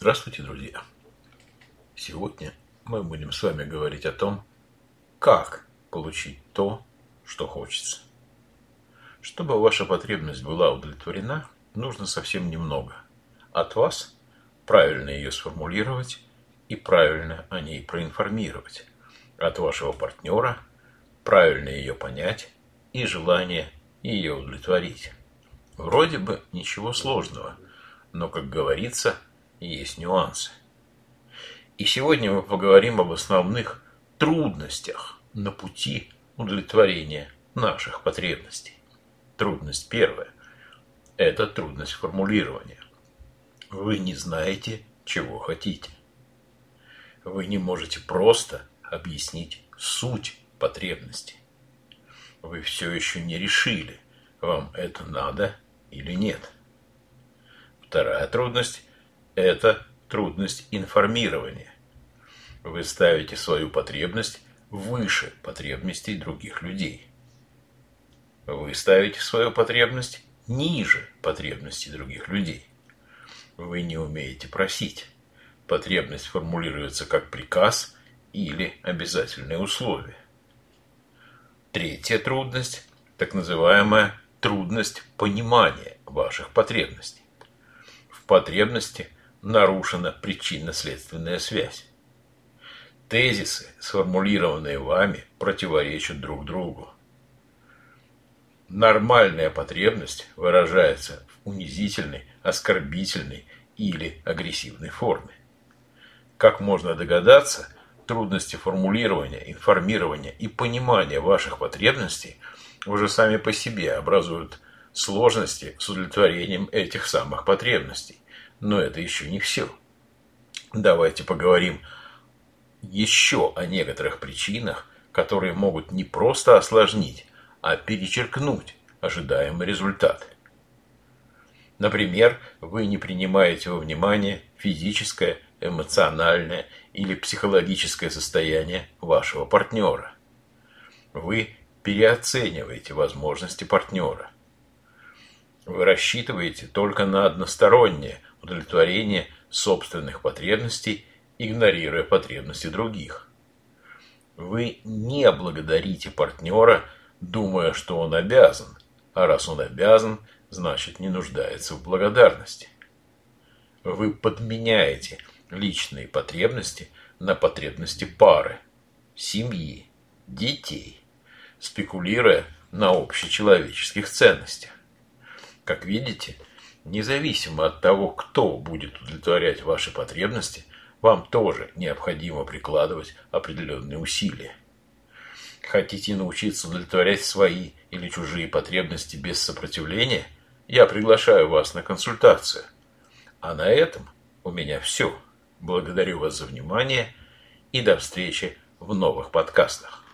Здравствуйте, друзья! Сегодня мы будем с вами говорить о том, как получить то, что хочется. Чтобы ваша потребность была удовлетворена, нужно совсем немного. От вас правильно ее сформулировать и правильно о ней проинформировать. От вашего партнера правильно ее понять и желание ее удовлетворить. Вроде бы ничего сложного, но, как говорится, есть нюансы. И сегодня мы поговорим об основных трудностях на пути удовлетворения наших потребностей. Трудность первая – это трудность формулирования. Вы не знаете, чего хотите. Вы не можете просто объяснить суть потребности. Вы все еще не решили, вам это надо или нет. Вторая трудность это трудность информирования. Вы ставите свою потребность выше потребностей других людей. Вы ставите свою потребность ниже потребностей других людей. Вы не умеете просить. Потребность формулируется как приказ или обязательное условие. Третья трудность – так называемая трудность понимания ваших потребностей. В потребности – нарушена причинно-следственная связь. Тезисы, сформулированные вами, противоречат друг другу. Нормальная потребность выражается в унизительной, оскорбительной или агрессивной форме. Как можно догадаться, трудности формулирования, информирования и понимания ваших потребностей уже сами по себе образуют сложности с удовлетворением этих самых потребностей. Но это еще не все. Давайте поговорим еще о некоторых причинах, которые могут не просто осложнить, а перечеркнуть ожидаемый результат. Например, вы не принимаете во внимание физическое, эмоциональное или психологическое состояние вашего партнера. Вы переоцениваете возможности партнера. Вы рассчитываете только на одностороннее удовлетворение собственных потребностей, игнорируя потребности других. Вы не благодарите партнера, думая, что он обязан, а раз он обязан, значит не нуждается в благодарности. Вы подменяете личные потребности на потребности пары, семьи, детей, спекулируя на общечеловеческих ценностях. Как видите, Независимо от того, кто будет удовлетворять ваши потребности, вам тоже необходимо прикладывать определенные усилия. Хотите научиться удовлетворять свои или чужие потребности без сопротивления? Я приглашаю вас на консультацию. А на этом у меня все. Благодарю вас за внимание и до встречи в новых подкастах.